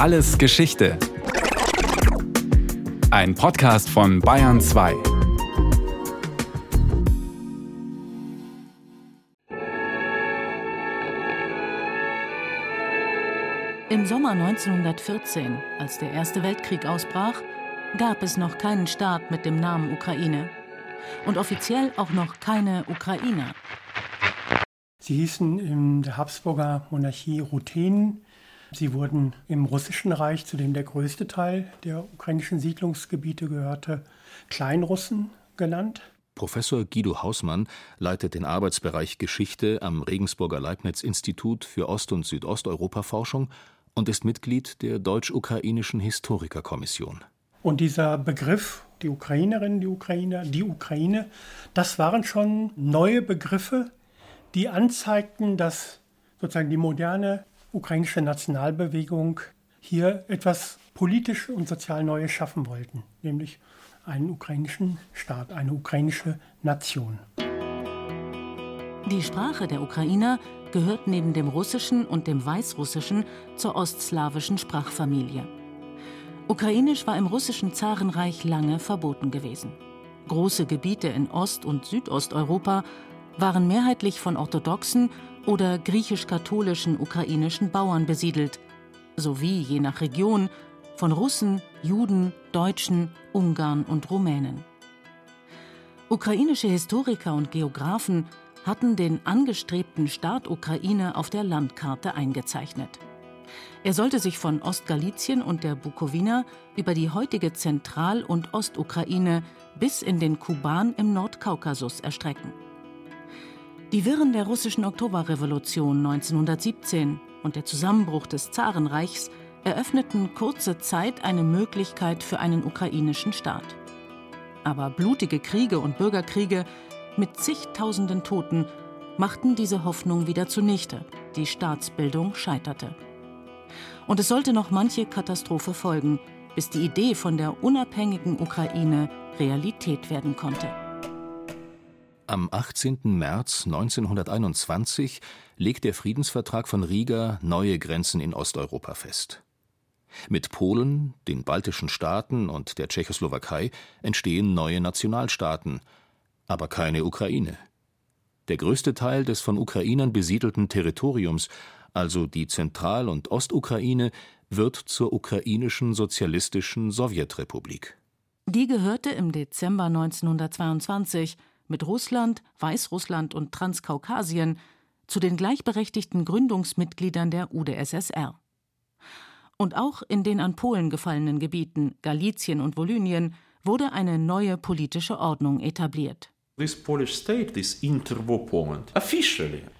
Alles Geschichte. Ein Podcast von Bayern 2. Im Sommer 1914, als der Erste Weltkrieg ausbrach, gab es noch keinen Staat mit dem Namen Ukraine. Und offiziell auch noch keine Ukrainer. Sie hießen in der Habsburger Monarchie Ruthenen. Sie wurden im Russischen Reich, zu dem der größte Teil der ukrainischen Siedlungsgebiete gehörte, Kleinrussen genannt. Professor Guido Hausmann leitet den Arbeitsbereich Geschichte am Regensburger Leibniz-Institut für Ost- und Südosteuropa-Forschung und ist Mitglied der Deutsch-Ukrainischen Historikerkommission. Und dieser Begriff, die Ukrainerinnen, die Ukrainer, die Ukraine, das waren schon neue Begriffe, die anzeigten, dass sozusagen die moderne ukrainische Nationalbewegung hier etwas politisch und sozial Neues schaffen wollten, nämlich einen ukrainischen Staat, eine ukrainische Nation. Die Sprache der Ukrainer gehört neben dem Russischen und dem Weißrussischen zur ostslawischen Sprachfamilie. Ukrainisch war im russischen Zarenreich lange verboten gewesen. Große Gebiete in Ost- und Südosteuropa waren mehrheitlich von orthodoxen oder griechisch-katholischen ukrainischen Bauern besiedelt, sowie je nach Region von Russen, Juden, Deutschen, Ungarn und Rumänen. Ukrainische Historiker und Geographen hatten den angestrebten Staat Ukraine auf der Landkarte eingezeichnet. Er sollte sich von Ostgalizien und der Bukowina über die heutige Zentral- und Ostukraine bis in den Kuban im Nordkaukasus erstrecken. Die Wirren der russischen Oktoberrevolution 1917 und der Zusammenbruch des Zarenreichs eröffneten kurze Zeit eine Möglichkeit für einen ukrainischen Staat. Aber blutige Kriege und Bürgerkriege mit zigtausenden Toten machten diese Hoffnung wieder zunichte. Die Staatsbildung scheiterte. Und es sollte noch manche Katastrophe folgen, bis die Idee von der unabhängigen Ukraine Realität werden konnte. Am 18. März 1921 legt der Friedensvertrag von Riga neue Grenzen in Osteuropa fest. Mit Polen, den baltischen Staaten und der Tschechoslowakei entstehen neue Nationalstaaten, aber keine Ukraine. Der größte Teil des von Ukrainern besiedelten Territoriums, also die Zentral- und Ostukraine, wird zur ukrainischen sozialistischen Sowjetrepublik. Die gehörte im Dezember 1922 mit Russland, Weißrussland und Transkaukasien zu den gleichberechtigten Gründungsmitgliedern der UdSSR. Und auch in den an Polen gefallenen Gebieten Galizien und Volynien wurde eine neue politische Ordnung etabliert.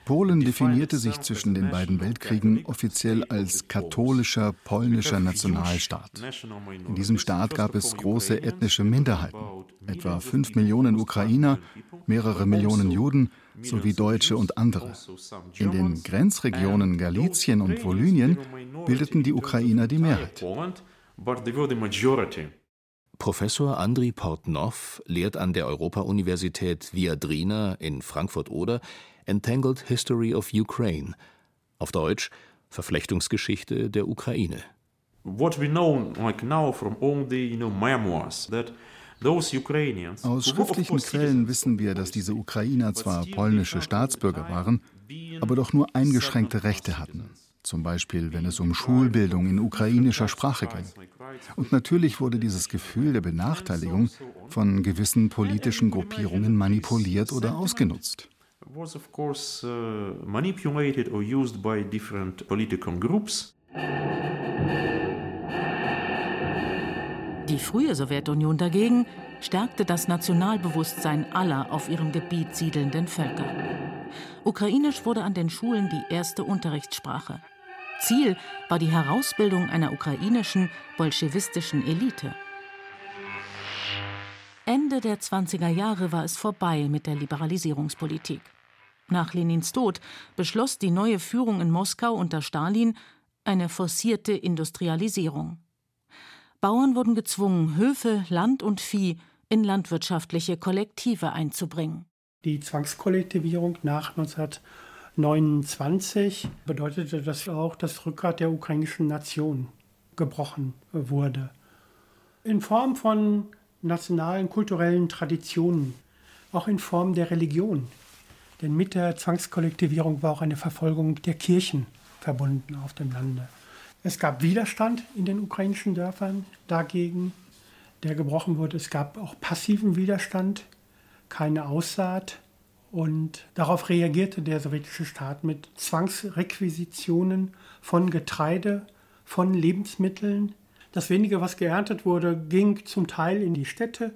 Polen definierte sich zwischen den beiden Weltkriegen offiziell als katholischer polnischer Nationalstaat. In diesem Staat gab es große ethnische Minderheiten, etwa fünf Millionen Ukrainer, mehrere Millionen Juden sowie Deutsche und andere. In den Grenzregionen Galizien und Volynien bildeten die Ukrainer die Mehrheit. Professor Andriy Portnov lehrt an der Europa-Universität Viadrina in Frankfurt-Oder Entangled History of Ukraine, auf Deutsch Verflechtungsgeschichte der Ukraine. What we know like now from all the you know memoirs that aus schriftlichen Quellen wissen wir, dass diese Ukrainer zwar polnische Staatsbürger waren, aber doch nur eingeschränkte Rechte hatten zum Beispiel wenn es um Schulbildung in ukrainischer Sprache ging. Und natürlich wurde dieses Gefühl der Benachteiligung von gewissen politischen Gruppierungen manipuliert oder ausgenutzt. Die frühe Sowjetunion dagegen stärkte das Nationalbewusstsein aller auf ihrem Gebiet siedelnden Völker. Ukrainisch wurde an den Schulen die erste Unterrichtssprache. Ziel war die Herausbildung einer ukrainischen bolschewistischen Elite. Ende der 20er Jahre war es vorbei mit der Liberalisierungspolitik. Nach Lenins Tod beschloss die neue Führung in Moskau unter Stalin eine forcierte Industrialisierung. Bauern wurden gezwungen, Höfe, Land und Vieh in landwirtschaftliche Kollektive einzubringen. Die Zwangskollektivierung nach 1929 bedeutete das auch das Rückgrat der ukrainischen Nation. gebrochen wurde. In Form von nationalen kulturellen Traditionen, auch in Form der Religion. Denn mit der Zwangskollektivierung war auch eine Verfolgung der Kirchen verbunden auf dem Lande. Es gab Widerstand in den ukrainischen Dörfern dagegen, der gebrochen wurde. Es gab auch passiven Widerstand, keine Aussaat. Und darauf reagierte der sowjetische Staat mit Zwangsrequisitionen von Getreide, von Lebensmitteln. Das wenige, was geerntet wurde, ging zum Teil in die Städte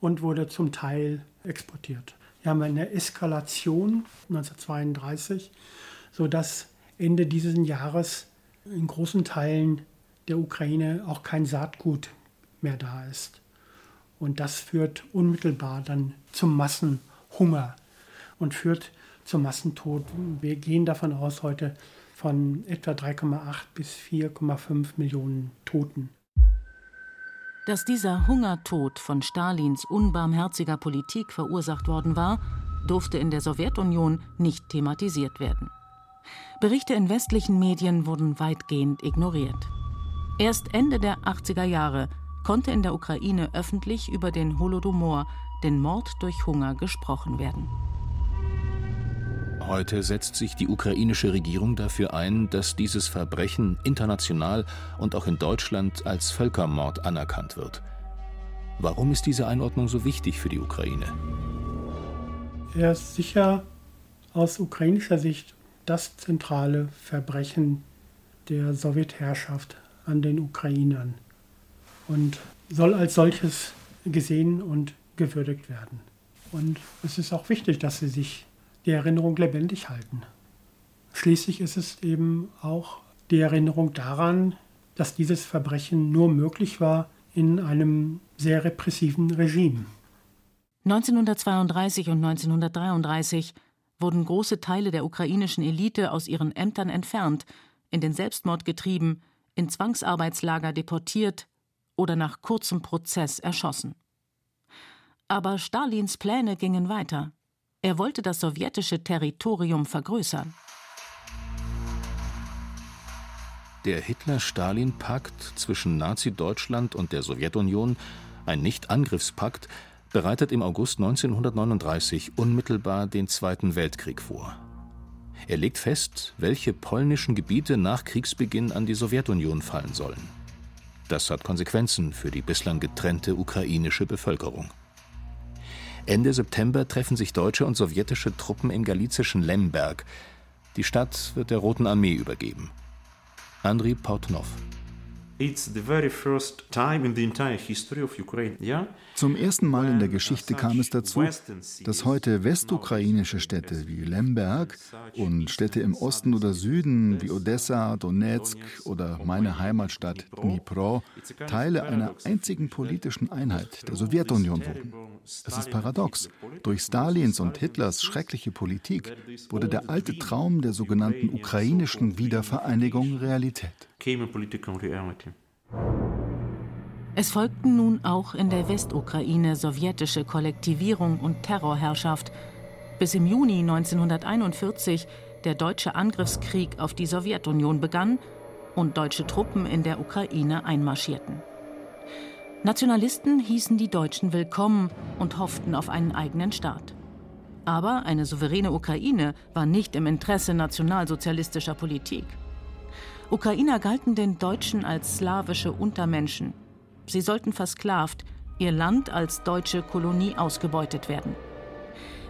und wurde zum Teil exportiert. Wir haben eine Eskalation 1932, sodass Ende dieses Jahres in großen Teilen der Ukraine auch kein Saatgut mehr da ist. Und das führt unmittelbar dann zum Massenhunger und führt zum Massentod. Wir gehen davon aus heute von etwa 3,8 bis 4,5 Millionen Toten. Dass dieser Hungertod von Stalins unbarmherziger Politik verursacht worden war, durfte in der Sowjetunion nicht thematisiert werden. Berichte in westlichen Medien wurden weitgehend ignoriert. Erst Ende der 80er Jahre konnte in der Ukraine öffentlich über den Holodomor, den Mord durch Hunger, gesprochen werden. Heute setzt sich die ukrainische Regierung dafür ein, dass dieses Verbrechen international und auch in Deutschland als Völkermord anerkannt wird. Warum ist diese Einordnung so wichtig für die Ukraine? Er ist sicher aus ukrainischer Sicht das zentrale Verbrechen der Sowjetherrschaft an den Ukrainern und soll als solches gesehen und gewürdigt werden. Und es ist auch wichtig, dass sie sich die Erinnerung lebendig halten. Schließlich ist es eben auch die Erinnerung daran, dass dieses Verbrechen nur möglich war in einem sehr repressiven Regime. 1932 und 1933 wurden große Teile der ukrainischen Elite aus ihren Ämtern entfernt, in den Selbstmord getrieben, in Zwangsarbeitslager deportiert oder nach kurzem Prozess erschossen. Aber Stalins Pläne gingen weiter. Er wollte das sowjetische Territorium vergrößern. Der Hitler-Stalin-Pakt zwischen Nazi-Deutschland und der Sowjetunion, ein Nicht-Angriffspakt, bereitet im August 1939 unmittelbar den Zweiten Weltkrieg vor. Er legt fest, welche polnischen Gebiete nach Kriegsbeginn an die Sowjetunion fallen sollen. Das hat Konsequenzen für die bislang getrennte ukrainische Bevölkerung. Ende September treffen sich deutsche und sowjetische Truppen im galizischen Lemberg. Die Stadt wird der Roten Armee übergeben. Andriy Portnov zum ersten Mal in der Geschichte kam es dazu, dass heute westukrainische Städte wie Lemberg und Städte im Osten oder Süden wie Odessa, Donetsk oder meine Heimatstadt Dnipro Teile einer einzigen politischen Einheit, der Sowjetunion wurden. Es ist paradox. Durch Stalins und Hitlers schreckliche Politik wurde der alte Traum der sogenannten ukrainischen Wiedervereinigung Realität. Es folgten nun auch in der Westukraine sowjetische Kollektivierung und Terrorherrschaft, bis im Juni 1941 der deutsche Angriffskrieg auf die Sowjetunion begann und deutsche Truppen in der Ukraine einmarschierten. Nationalisten hießen die Deutschen willkommen und hofften auf einen eigenen Staat. Aber eine souveräne Ukraine war nicht im Interesse nationalsozialistischer Politik. Ukrainer galten den Deutschen als slawische Untermenschen. Sie sollten versklavt, ihr Land als deutsche Kolonie ausgebeutet werden.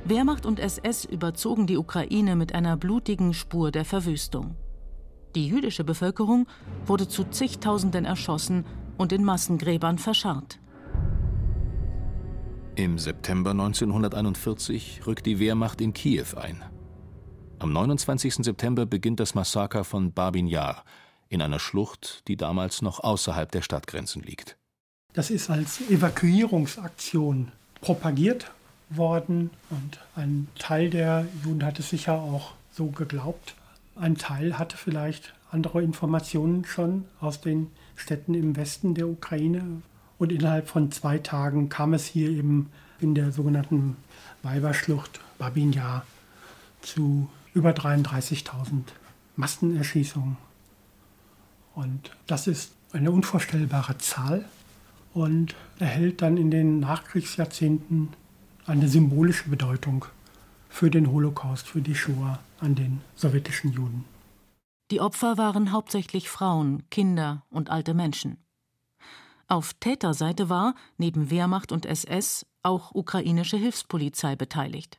Wehrmacht und SS überzogen die Ukraine mit einer blutigen Spur der Verwüstung. Die jüdische Bevölkerung wurde zu zigtausenden erschossen und in Massengräbern verscharrt. Im September 1941 rückt die Wehrmacht in Kiew ein. Am 29. September beginnt das Massaker von Babin Yar in einer Schlucht, die damals noch außerhalb der Stadtgrenzen liegt. Das ist als Evakuierungsaktion propagiert worden und ein Teil der Juden hat es sicher auch so geglaubt. Ein Teil hatte vielleicht andere Informationen schon aus den Städten im Westen der Ukraine. Und innerhalb von zwei Tagen kam es hier eben in der sogenannten Weiberschlucht Babin Yar zu über 33.000 Massenerschießungen. Und das ist eine unvorstellbare Zahl und erhält dann in den Nachkriegsjahrzehnten eine symbolische Bedeutung für den Holocaust, für die Shoah an den sowjetischen Juden. Die Opfer waren hauptsächlich Frauen, Kinder und alte Menschen. Auf Täterseite war, neben Wehrmacht und SS, auch ukrainische Hilfspolizei beteiligt.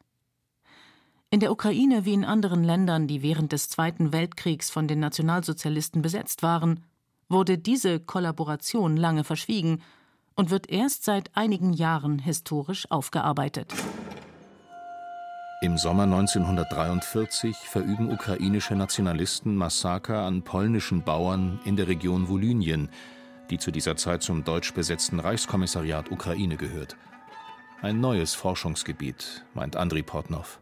In der Ukraine wie in anderen Ländern, die während des Zweiten Weltkriegs von den Nationalsozialisten besetzt waren, wurde diese Kollaboration lange verschwiegen und wird erst seit einigen Jahren historisch aufgearbeitet. Im Sommer 1943 verüben ukrainische Nationalisten Massaker an polnischen Bauern in der Region Volynien, die zu dieser Zeit zum deutsch besetzten Reichskommissariat Ukraine gehört. Ein neues Forschungsgebiet, meint Andriy Portnov.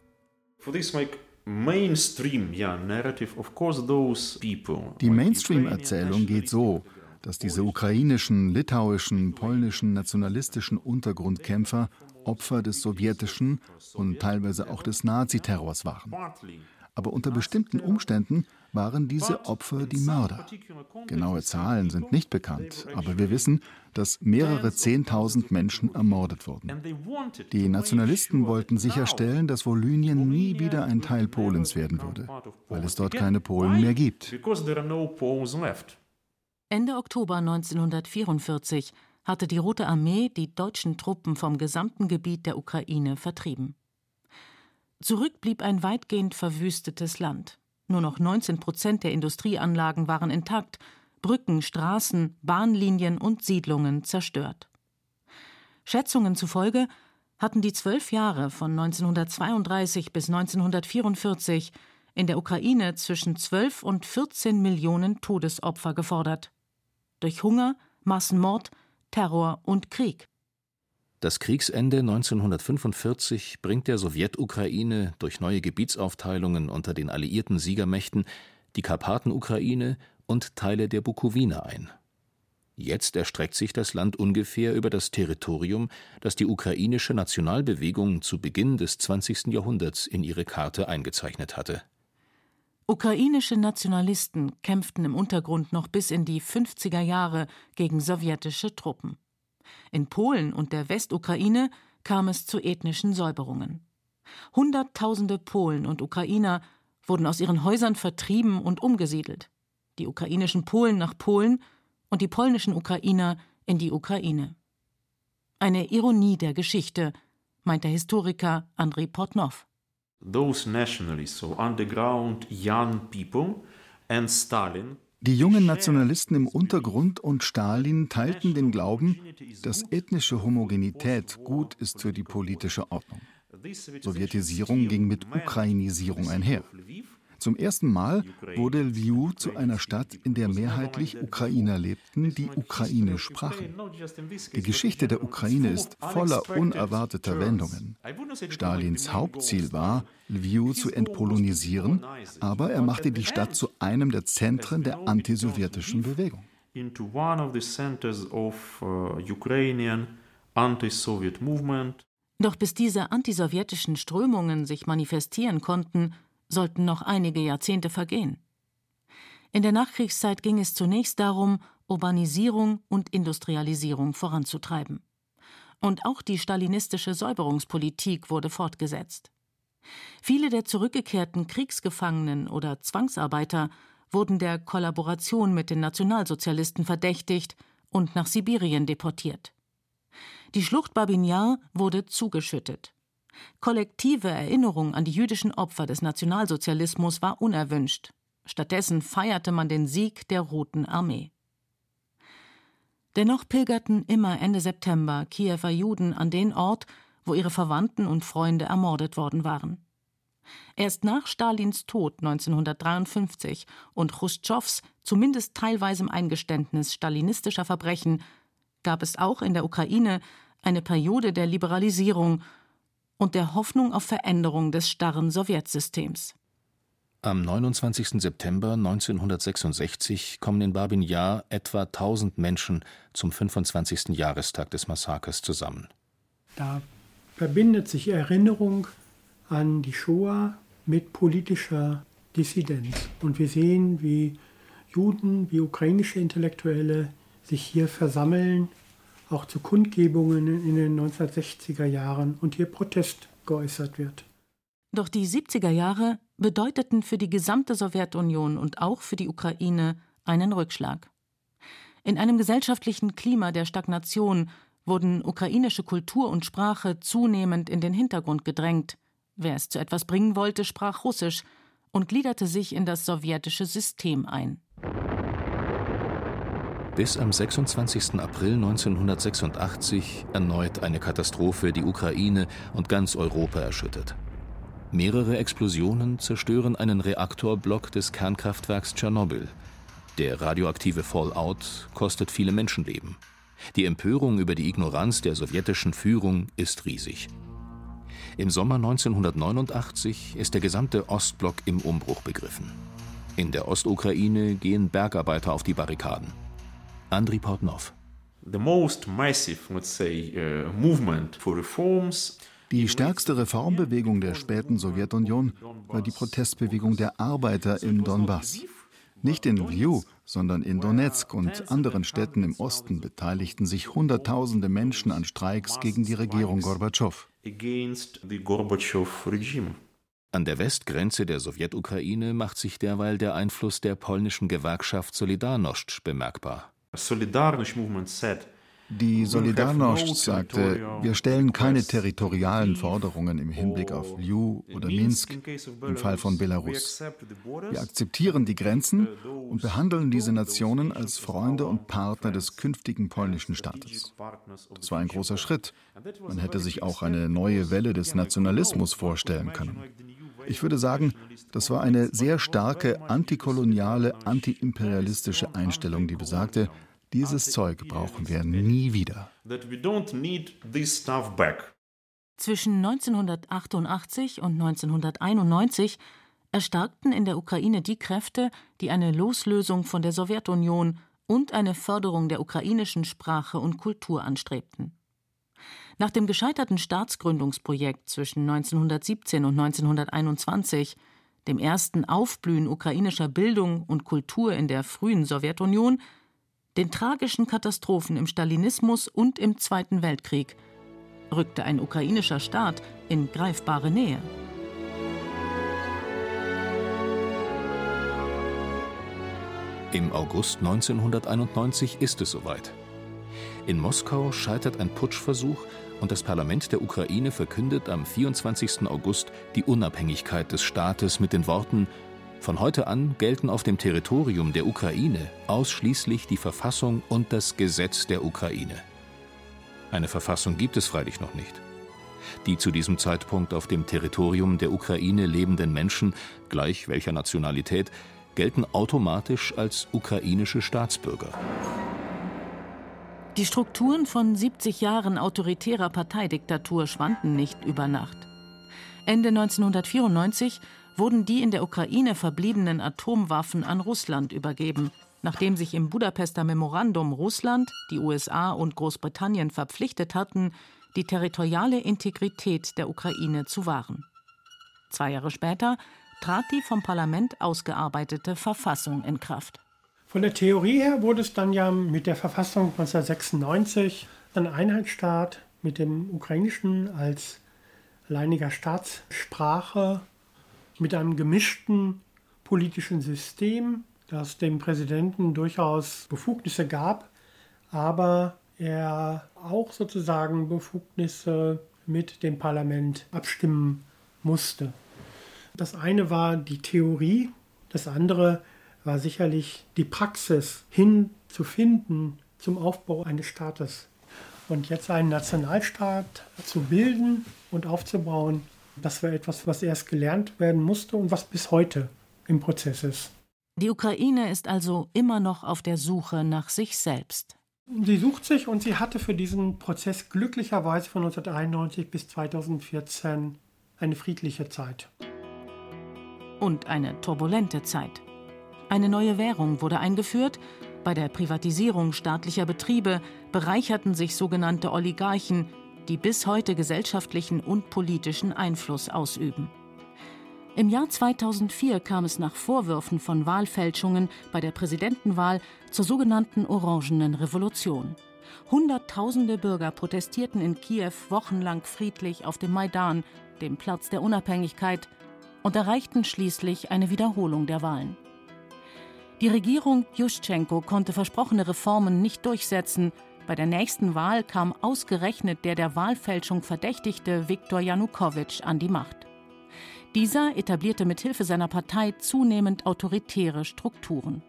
Die Mainstream-Erzählung geht so, dass diese ukrainischen, litauischen, polnischen nationalistischen Untergrundkämpfer Opfer des sowjetischen und teilweise auch des Naziterrors waren. Aber unter bestimmten Umständen waren diese Opfer die Mörder. Genaue Zahlen sind nicht bekannt, aber wir wissen, dass mehrere Zehntausend Menschen ermordet wurden. Die Nationalisten wollten sicherstellen, dass Volynien nie wieder ein Teil Polens werden würde, weil es dort keine Polen mehr gibt. Ende Oktober 1944 hatte die Rote Armee die deutschen Truppen vom gesamten Gebiet der Ukraine vertrieben. Zurück blieb ein weitgehend verwüstetes Land. Nur noch 19 Prozent der Industrieanlagen waren intakt, Brücken, Straßen, Bahnlinien und Siedlungen zerstört. Schätzungen zufolge hatten die zwölf Jahre von 1932 bis 1944 in der Ukraine zwischen 12 und 14 Millionen Todesopfer gefordert. Durch Hunger, Massenmord, Terror und Krieg. Das Kriegsende 1945 bringt der Sowjetukraine durch neue Gebietsaufteilungen unter den alliierten Siegermächten die Karpatenukraine und Teile der Bukowina ein. Jetzt erstreckt sich das Land ungefähr über das Territorium, das die ukrainische Nationalbewegung zu Beginn des 20. Jahrhunderts in ihre Karte eingezeichnet hatte. Ukrainische Nationalisten kämpften im Untergrund noch bis in die 50er Jahre gegen sowjetische Truppen. In Polen und der Westukraine kam es zu ethnischen Säuberungen. Hunderttausende Polen und Ukrainer wurden aus ihren Häusern vertrieben und umgesiedelt. Die ukrainischen Polen nach Polen und die polnischen Ukrainer in die Ukraine. Eine Ironie der Geschichte, meint der Historiker Andrei Portnov. Those nationalists, so underground young people and Stalin die jungen Nationalisten im Untergrund und Stalin teilten den Glauben, dass ethnische Homogenität gut ist für die politische Ordnung. Sowjetisierung ging mit Ukrainisierung einher. Zum ersten Mal wurde Lviv zu einer Stadt, in der mehrheitlich Ukrainer lebten, die Ukrainisch sprachen. Die Geschichte der Ukraine ist voller unerwarteter Wendungen. Stalins Hauptziel war, Lviv zu entpolonisieren, aber er machte die Stadt zu einem der Zentren der antisowjetischen Bewegung. Doch bis diese antisowjetischen Strömungen sich manifestieren konnten, sollten noch einige Jahrzehnte vergehen. In der Nachkriegszeit ging es zunächst darum, Urbanisierung und Industrialisierung voranzutreiben. Und auch die stalinistische Säuberungspolitik wurde fortgesetzt. Viele der zurückgekehrten Kriegsgefangenen oder Zwangsarbeiter wurden der Kollaboration mit den Nationalsozialisten verdächtigt und nach Sibirien deportiert. Die Schlucht Babin Yar wurde zugeschüttet. Kollektive Erinnerung an die jüdischen Opfer des Nationalsozialismus war unerwünscht. Stattdessen feierte man den Sieg der Roten Armee. Dennoch pilgerten immer Ende September Kiewer Juden an den Ort, wo ihre Verwandten und Freunde ermordet worden waren. Erst nach Stalins Tod 1953 und Chruschtschows zumindest teilweisem Eingeständnis stalinistischer Verbrechen gab es auch in der Ukraine eine Periode der Liberalisierung und der Hoffnung auf Veränderung des starren Sowjetsystems. Am 29. September 1966 kommen in Babin Yar etwa 1000 Menschen zum 25. Jahrestag des Massakers zusammen. Da verbindet sich Erinnerung an die Shoah mit politischer Dissidenz. Und wir sehen, wie Juden wie ukrainische Intellektuelle sich hier versammeln, auch zu Kundgebungen in den 1960er Jahren und hier Protest geäußert wird. Doch die 70er Jahre bedeuteten für die gesamte Sowjetunion und auch für die Ukraine einen Rückschlag. In einem gesellschaftlichen Klima der Stagnation wurden ukrainische Kultur und Sprache zunehmend in den Hintergrund gedrängt. Wer es zu etwas bringen wollte, sprach Russisch und gliederte sich in das sowjetische System ein. Bis am 26. April 1986 erneut eine Katastrophe die Ukraine und ganz Europa erschüttert. Mehrere Explosionen zerstören einen Reaktorblock des Kernkraftwerks Tschernobyl. Der radioaktive Fallout kostet viele Menschenleben. Die Empörung über die Ignoranz der sowjetischen Führung ist riesig. Im Sommer 1989 ist der gesamte Ostblock im Umbruch begriffen. In der Ostukraine gehen Bergarbeiter auf die Barrikaden. Andriy Portnov. The most massive, let's say, uh, movement for reforms die stärkste Reformbewegung der späten Sowjetunion war die Protestbewegung der Arbeiter im Donbass. Nicht in Lviv, sondern in Donetsk und anderen Städten im Osten beteiligten sich Hunderttausende Menschen an Streiks gegen die Regierung Gorbatschow. An der Westgrenze der Sowjetukraine macht sich derweil der Einfluss der polnischen Gewerkschaft Solidarność bemerkbar. Die Solidarność sagte, wir stellen keine territorialen Forderungen im Hinblick auf Lviv oder Minsk im Fall von Belarus. Wir akzeptieren die Grenzen und behandeln diese Nationen als Freunde und Partner des künftigen polnischen Staates. Das war ein großer Schritt. Man hätte sich auch eine neue Welle des Nationalismus vorstellen können. Ich würde sagen, das war eine sehr starke antikoloniale, antiimperialistische Einstellung, die besagte, dieses Zeug brauchen wir nie wieder. Zwischen 1988 und 1991 erstarkten in der Ukraine die Kräfte, die eine Loslösung von der Sowjetunion und eine Förderung der ukrainischen Sprache und Kultur anstrebten. Nach dem gescheiterten Staatsgründungsprojekt zwischen 1917 und 1921, dem ersten Aufblühen ukrainischer Bildung und Kultur in der frühen Sowjetunion, den tragischen Katastrophen im Stalinismus und im Zweiten Weltkrieg, rückte ein ukrainischer Staat in greifbare Nähe. Im August 1991 ist es soweit. In Moskau scheitert ein Putschversuch und das Parlament der Ukraine verkündet am 24. August die Unabhängigkeit des Staates mit den Worten von heute an gelten auf dem Territorium der Ukraine ausschließlich die Verfassung und das Gesetz der Ukraine. Eine Verfassung gibt es freilich noch nicht. Die zu diesem Zeitpunkt auf dem Territorium der Ukraine lebenden Menschen, gleich welcher Nationalität, gelten automatisch als ukrainische Staatsbürger. Die Strukturen von 70 Jahren autoritärer Parteidiktatur schwanden nicht über Nacht. Ende 1994 wurden die in der Ukraine verbliebenen Atomwaffen an Russland übergeben, nachdem sich im Budapester Memorandum Russland, die USA und Großbritannien verpflichtet hatten, die territoriale Integrität der Ukraine zu wahren. Zwei Jahre später trat die vom Parlament ausgearbeitete Verfassung in Kraft. Von der Theorie her wurde es dann ja mit der Verfassung 1996 ein Einheitsstaat mit dem Ukrainischen als alleiniger Staatssprache mit einem gemischten politischen System, das dem Präsidenten durchaus Befugnisse gab, aber er auch sozusagen Befugnisse mit dem Parlament abstimmen musste. Das eine war die Theorie, das andere war sicherlich die Praxis hinzufinden zum Aufbau eines Staates. Und jetzt einen Nationalstaat zu bilden und aufzubauen, das war etwas, was erst gelernt werden musste und was bis heute im Prozess ist. Die Ukraine ist also immer noch auf der Suche nach sich selbst. Sie sucht sich und sie hatte für diesen Prozess glücklicherweise von 1991 bis 2014 eine friedliche Zeit. Und eine turbulente Zeit. Eine neue Währung wurde eingeführt. Bei der Privatisierung staatlicher Betriebe bereicherten sich sogenannte Oligarchen, die bis heute gesellschaftlichen und politischen Einfluss ausüben. Im Jahr 2004 kam es nach Vorwürfen von Wahlfälschungen bei der Präsidentenwahl zur sogenannten Orangenen Revolution. Hunderttausende Bürger protestierten in Kiew wochenlang friedlich auf dem Maidan, dem Platz der Unabhängigkeit, und erreichten schließlich eine Wiederholung der Wahlen. Die Regierung Juschenko konnte versprochene Reformen nicht durchsetzen. Bei der nächsten Wahl kam ausgerechnet der der Wahlfälschung verdächtigte Viktor Janukowitsch an die Macht. Dieser etablierte mit Hilfe seiner Partei zunehmend autoritäre Strukturen.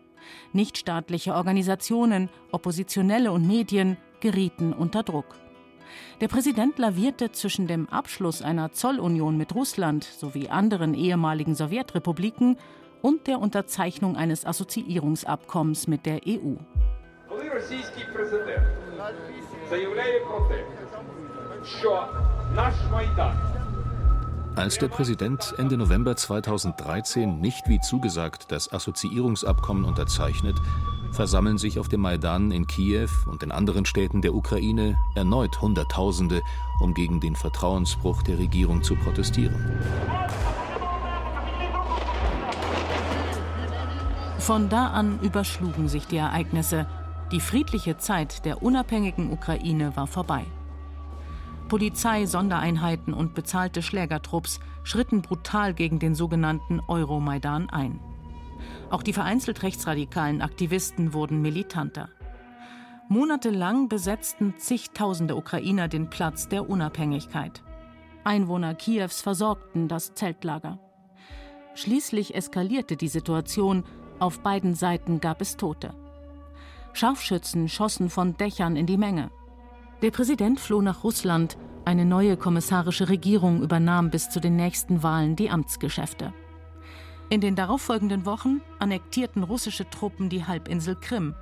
Nichtstaatliche Organisationen, Oppositionelle und Medien gerieten unter Druck. Der Präsident lavierte zwischen dem Abschluss einer Zollunion mit Russland sowie anderen ehemaligen Sowjetrepubliken und der Unterzeichnung eines Assoziierungsabkommens mit der EU. Als der Präsident Ende November 2013 nicht wie zugesagt das Assoziierungsabkommen unterzeichnet, versammeln sich auf dem Maidan in Kiew und in anderen Städten der Ukraine erneut Hunderttausende, um gegen den Vertrauensbruch der Regierung zu protestieren. Von da an überschlugen sich die Ereignisse. Die friedliche Zeit der unabhängigen Ukraine war vorbei. Polizei, Sondereinheiten und bezahlte Schlägertrupps schritten brutal gegen den sogenannten Euromaidan ein. Auch die vereinzelt rechtsradikalen Aktivisten wurden militanter. Monatelang besetzten zigtausende Ukrainer den Platz der Unabhängigkeit. Einwohner Kiews versorgten das Zeltlager. Schließlich eskalierte die Situation, auf beiden Seiten gab es Tote. Scharfschützen schossen von Dächern in die Menge. Der Präsident floh nach Russland, eine neue kommissarische Regierung übernahm bis zu den nächsten Wahlen die Amtsgeschäfte. In den darauffolgenden Wochen annektierten russische Truppen die Halbinsel Krim.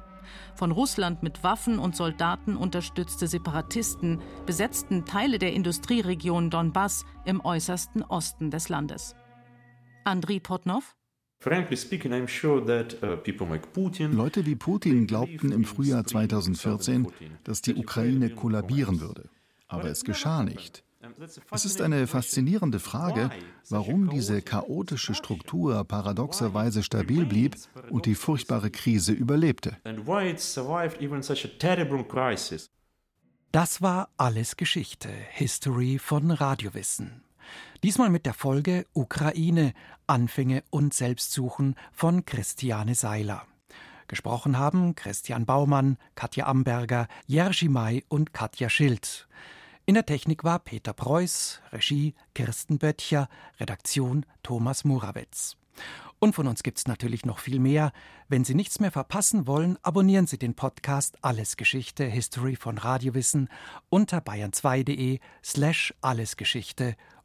Von Russland mit Waffen und Soldaten unterstützte Separatisten besetzten Teile der Industrieregion Donbass im äußersten Osten des Landes. Andriy Potnov Leute wie Putin glaubten im Frühjahr 2014, dass die Ukraine kollabieren würde. Aber es geschah nicht. Es ist eine faszinierende Frage, warum diese chaotische Struktur paradoxerweise stabil blieb und die furchtbare Krise überlebte. Das war alles Geschichte, History von Radiowissen. Diesmal mit der Folge Ukraine, Anfänge und Selbstsuchen von Christiane Seiler. Gesprochen haben Christian Baumann, Katja Amberger, Jerzy May und Katja Schild. In der Technik war Peter Preuß, Regie Kirsten Böttcher, Redaktion Thomas Murawetz. Und von uns gibt's natürlich noch viel mehr. Wenn Sie nichts mehr verpassen wollen, abonnieren Sie den Podcast Alles Geschichte History von Radiowissen unter bayern2.de slash allesgeschichte